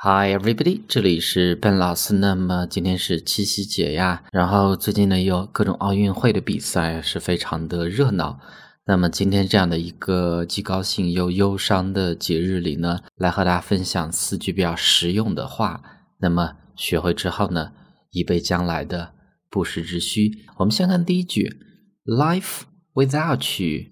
Hi everybody，这里是笨老师。那么今天是七夕节呀，然后最近呢有各种奥运会的比赛，是非常的热闹。那么今天这样的一个既高兴又忧伤的节日里呢，来和大家分享四句比较实用的话。那么学会之后呢，以备将来的不时之需。我们先看第一句：Life without you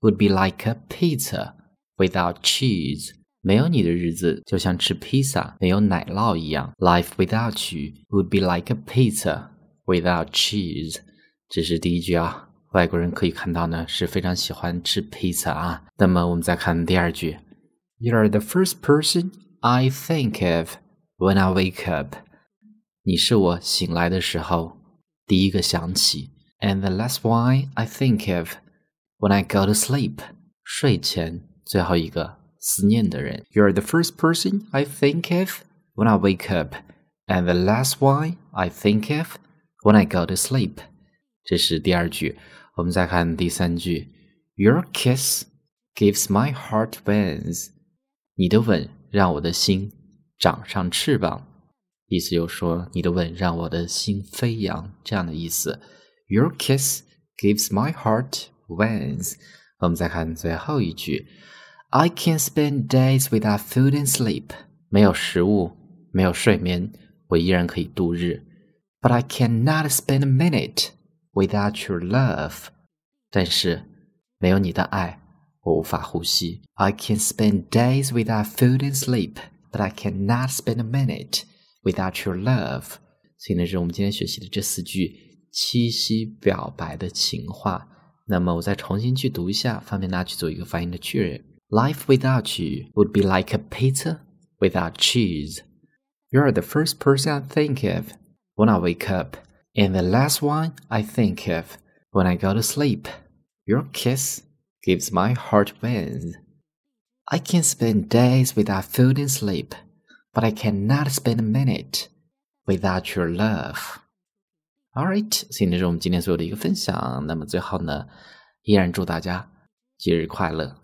would be like a pizza without cheese。没有你的日子就像吃披萨没有奶酪一样。Life without you would be like a pizza without cheese。这是第一句啊。外国人可以看到呢，是非常喜欢吃披萨啊。那么我们再看第二句，You're the first person I think of when I wake up。你是我醒来的时候第一个想起。And the last one I think of when I go to sleep。睡前最后一个 思念的人。You're the first person I think of when I wake up, and the last one I think of when I go to sleep。这是第二句。我们再看第三句：Your kiss gives my heart wings。你的吻让我的心长上翅膀。意思就是说，你的吻让我的心飞扬，这样的意思。Your kiss gives my heart wings。我们再看最后一句。 I can spend days without food and sleep。没有食物，没有睡眠，我依然可以度日。But I cannot spend a minute without your love。但是没有你的爱，我无法呼吸。I can spend days without food and sleep, but I cannot spend a minute without your love。所以呢，是我们今天学习的这四句七夕表白的情话。那么我再重新去读一下，方便大家去做一个发音的确认。 Life without you would be like a pizza without cheese. You're the first person I think of when I wake up, and the last one I think of when I go to sleep. Your kiss gives my heart wings. I can spend days without food and sleep, but I cannot spend a minute without your love. Alright，所以这是我们今天所有的一个分享。那么最后呢，依然祝大家节日快乐。